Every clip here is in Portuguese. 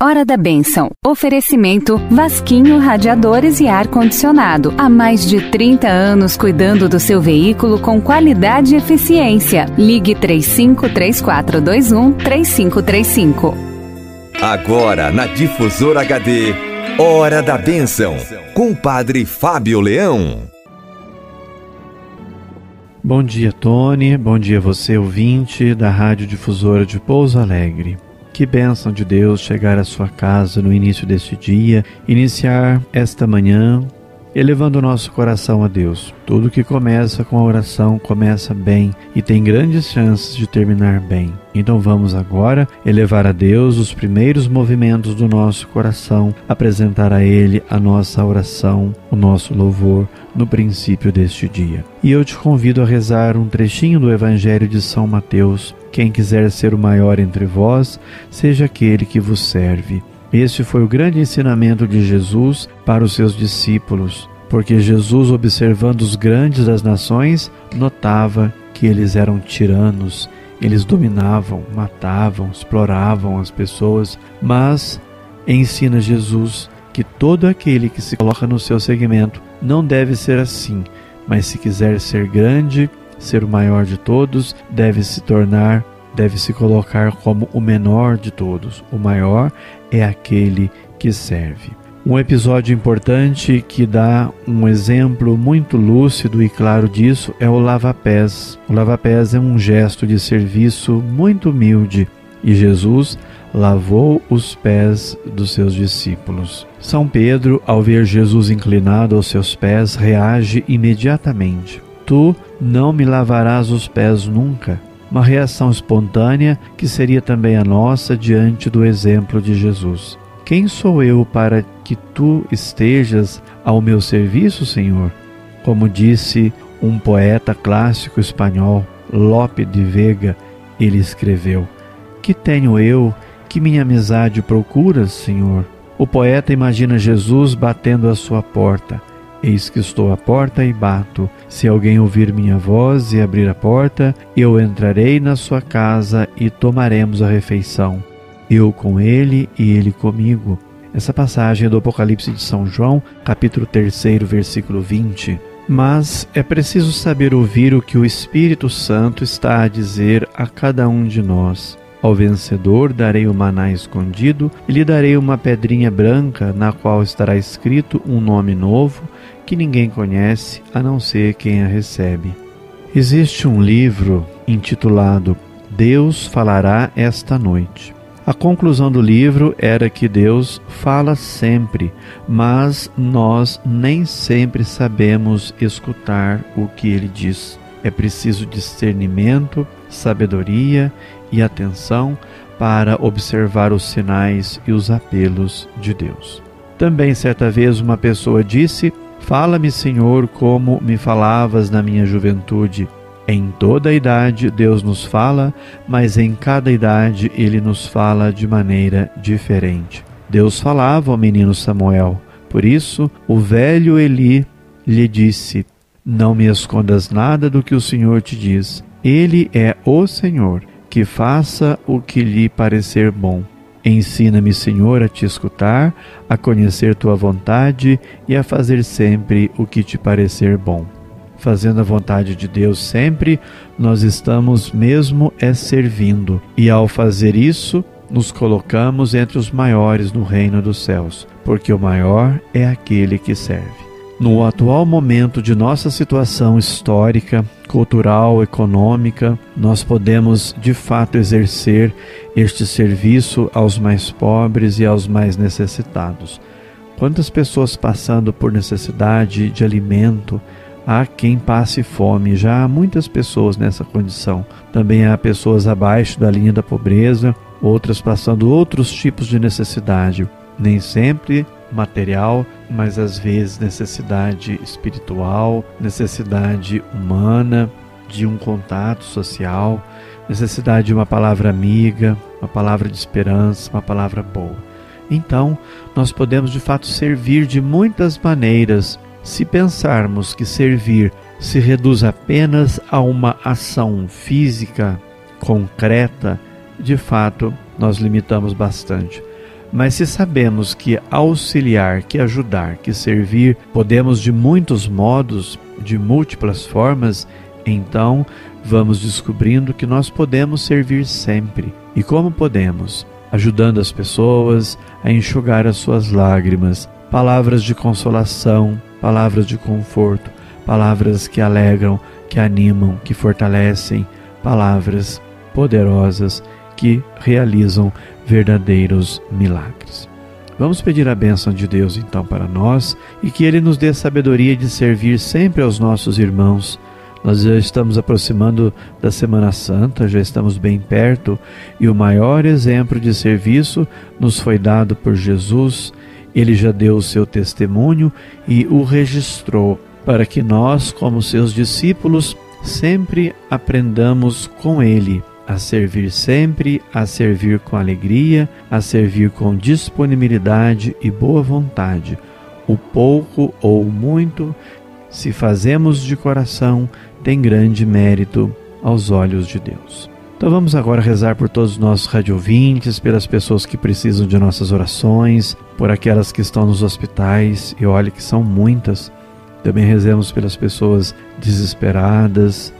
Hora da Benção. Oferecimento Vasquinho Radiadores e Ar Condicionado. Há mais de 30 anos cuidando do seu veículo com qualidade e eficiência. Ligue 353421 3535. Agora na Difusora HD. Hora da Benção. Com o Padre Fábio Leão. Bom dia, Tony. Bom dia, você ouvinte da Rádio Difusora de Pouso Alegre. Que bênção de Deus chegar à sua casa no início deste dia, iniciar esta manhã elevando o nosso coração a Deus. Tudo que começa com a oração começa bem e tem grandes chances de terminar bem. Então vamos agora elevar a Deus os primeiros movimentos do nosso coração, apresentar a Ele a nossa oração, o nosso louvor no princípio deste dia. E eu te convido a rezar um trechinho do Evangelho de São Mateus, quem quiser ser o maior entre vós, seja aquele que vos serve. Este foi o grande ensinamento de Jesus para os seus discípulos, porque Jesus, observando os grandes das nações, notava que eles eram tiranos, eles dominavam, matavam, exploravam as pessoas, mas ensina Jesus que todo aquele que se coloca no seu segmento não deve ser assim, mas se quiser ser grande, ser o maior de todos, deve se tornar, deve se colocar como o menor de todos. O maior é aquele que serve. Um episódio importante que dá um exemplo muito lúcido e claro disso é o lava-pés. O lava-pés é um gesto de serviço muito humilde e Jesus lavou os pés dos seus discípulos. São Pedro, ao ver Jesus inclinado aos seus pés, reage imediatamente. Tu não me lavarás os pés nunca. Uma reação espontânea que seria também a nossa diante do exemplo de Jesus. Quem sou eu para que tu estejas ao meu serviço, Senhor? Como disse um poeta clássico espanhol, Lope de Vega, ele escreveu: Que tenho eu que minha amizade procuras, Senhor? O poeta imagina Jesus batendo à sua porta. Eis que estou à porta e bato. Se alguém ouvir minha voz e abrir a porta, eu entrarei na sua casa e tomaremos a refeição. Eu com ele e ele comigo. Essa passagem é do Apocalipse de São João, capítulo 3, versículo 20. Mas é preciso saber ouvir o que o Espírito Santo está a dizer a cada um de nós. Ao vencedor darei o maná escondido e lhe darei uma pedrinha branca na qual estará escrito um nome novo que ninguém conhece a não ser quem a recebe. Existe um livro intitulado Deus falará esta noite. A conclusão do livro era que Deus fala sempre, mas nós nem sempre sabemos escutar o que ele diz. É preciso discernimento, sabedoria e atenção para observar os sinais e os apelos de Deus. Também certa vez uma pessoa disse: Fala-me, Senhor, como me falavas na minha juventude. Em toda idade Deus nos fala, mas em cada idade ele nos fala de maneira diferente. Deus falava ao menino Samuel. Por isso, o velho Eli lhe disse: Não me escondas nada do que o Senhor te diz. Ele é o Senhor que faça o que lhe parecer bom. Ensina-me, Senhor, a te escutar, a conhecer tua vontade e a fazer sempre o que te parecer bom. Fazendo a vontade de Deus sempre, nós estamos mesmo é servindo, e ao fazer isso, nos colocamos entre os maiores no reino dos céus, porque o maior é aquele que serve. No atual momento de nossa situação histórica, cultural, econômica, nós podemos de fato exercer este serviço aos mais pobres e aos mais necessitados. Quantas pessoas passando por necessidade de alimento, há quem passe fome, já há muitas pessoas nessa condição. Também há pessoas abaixo da linha da pobreza, outras passando outros tipos de necessidade. Nem sempre material, mas às vezes necessidade espiritual, necessidade humana, de um contato social, necessidade de uma palavra amiga, uma palavra de esperança, uma palavra boa. Então, nós podemos de fato servir de muitas maneiras se pensarmos que servir se reduz apenas a uma ação física concreta, de fato nós limitamos bastante Mas se sabemos que auxiliar, que ajudar, que servir, podemos de muitos modos, de múltiplas formas, então vamos descobrindo que nós podemos servir sempre. E como podemos? Ajudando as pessoas a enxugar as suas lágrimas, palavras de consolação, palavras de conforto, palavras que alegram, que animam, que fortalecem, palavras poderosas que realizam verdadeiros milagres. Vamos pedir a bênção de Deus então para nós e que Ele nos dê sabedoria de servir sempre aos nossos irmãos. Nós já estamos aproximando da Semana Santa, já estamos bem perto e o maior exemplo de serviço nos foi dado por Jesus. Ele já deu o seu testemunho e o registrou para que nós, como seus discípulos, sempre aprendamos com Ele a servir sempre, a servir com alegria, a servir com disponibilidade e boa vontade. O pouco ou o muito, se fazemos de coração, tem grande mérito aos olhos de Deus. Então vamos agora rezar por todos os nossos radiovintes, pelas pessoas que precisam de nossas orações, por aquelas que estão nos hospitais, e olhe que são muitas. Também rezemos pelas pessoas desesperadas,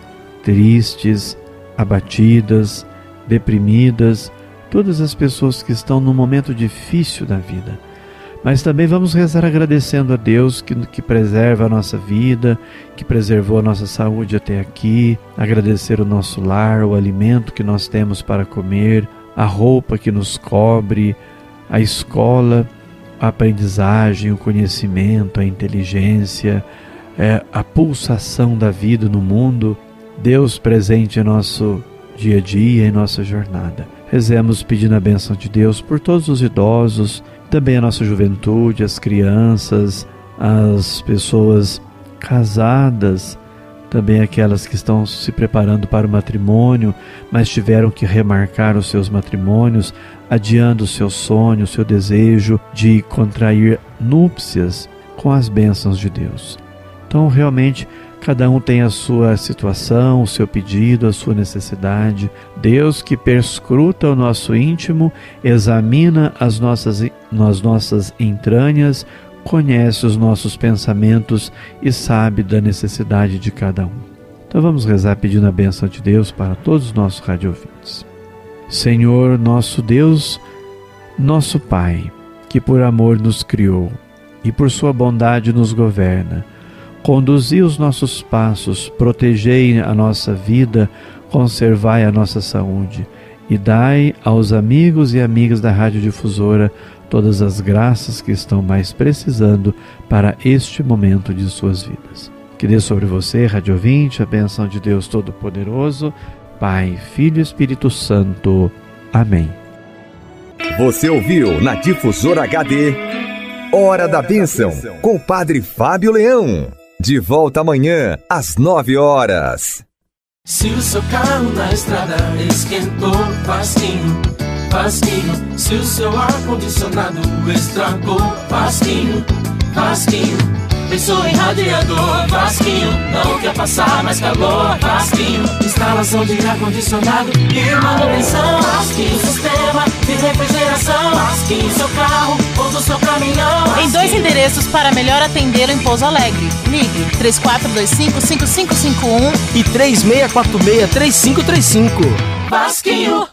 tristes, abatidas, deprimidas, todas as pessoas que estão num momento difícil da vida. Mas também vamos rezar agradecendo a Deus que, que preserva a nossa vida, que preservou a nossa saúde até aqui, agradecer o nosso lar, o alimento que nós temos para comer, a roupa que nos cobre, a escola, a aprendizagem, o conhecimento, a inteligência, é, a pulsação da vida no mundo Deus presente em nosso dia a dia, em nossa jornada. Rezemos pedindo a bênção de Deus por todos os idosos, também a nossa juventude, as crianças, as pessoas casadas, também aquelas que estão se preparando para o matrimônio, mas tiveram que remarcar os seus matrimônios, adiando o seu sonho, o seu desejo de contrair núpcias com as bênçãos de Deus. Então, realmente, Cada um tem a sua situação, o seu pedido, a sua necessidade. Deus que perscruta o nosso íntimo, examina as nossas, as nossas entranhas, conhece os nossos pensamentos e sabe da necessidade de cada um. Então vamos rezar pedindo a bênção de Deus para todos os nossos radiovintes. Senhor, nosso Deus, nosso Pai, que por amor nos criou e por sua bondade nos governa, Conduzi os nossos passos, protegei a nossa vida, conservai a nossa saúde e dai aos amigos e amigas da Rádio Difusora todas as graças que estão mais precisando para este momento de suas vidas. Que dê sobre você, Rádio Ouvinte, a benção de Deus Todo-Poderoso, Pai, Filho e Espírito Santo. Amém. Você ouviu na Difusora HD Hora da Bênção, com o Padre Fábio Leão. De volta amanhã, às nove horas. Se o seu carro na estrada esquentou, fasquinho, fasquinho. Se o seu ar-condicionado estragou, fasquinho, fasquinho. Pensou em radiador, Vasquinho Não quer passar mais calor, Vasquinho Instalação de ar-condicionado e manutenção Vasquinho Sistema de refrigeração Vasquinho Seu carro ou do seu caminhão Em dois endereços para melhor atendê-lo em Pouso Alegre. Ligue 3425-5551 e 3646-3535 Vasquinho